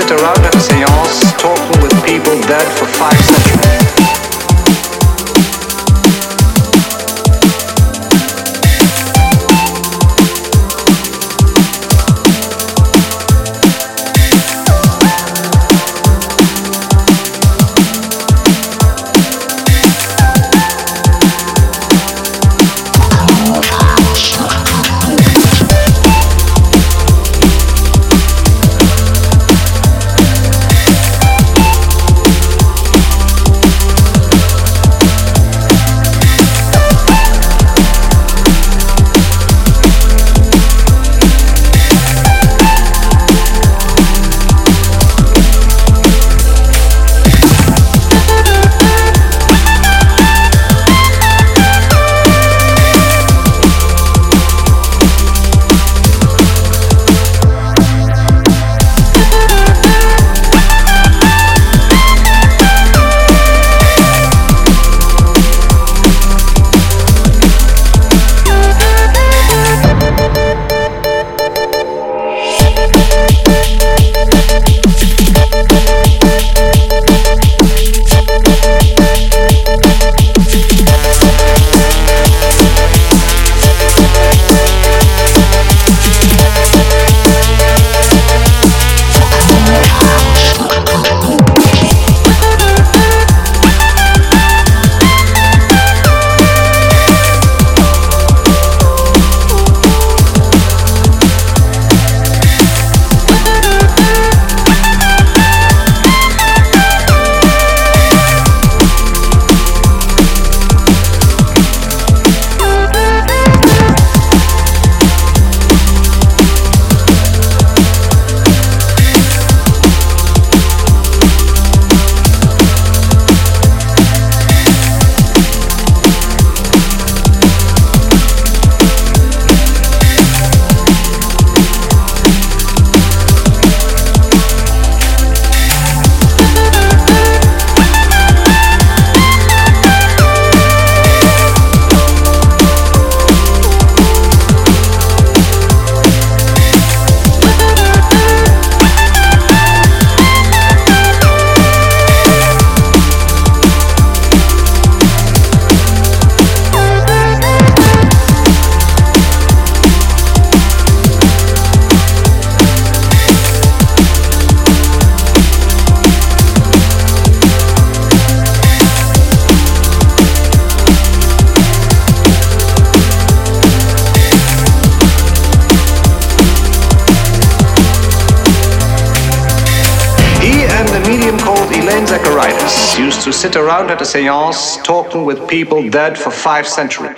sit around at seance talking with people dead for five centuries. Used to sit around at a seance talking with people dead for five centuries.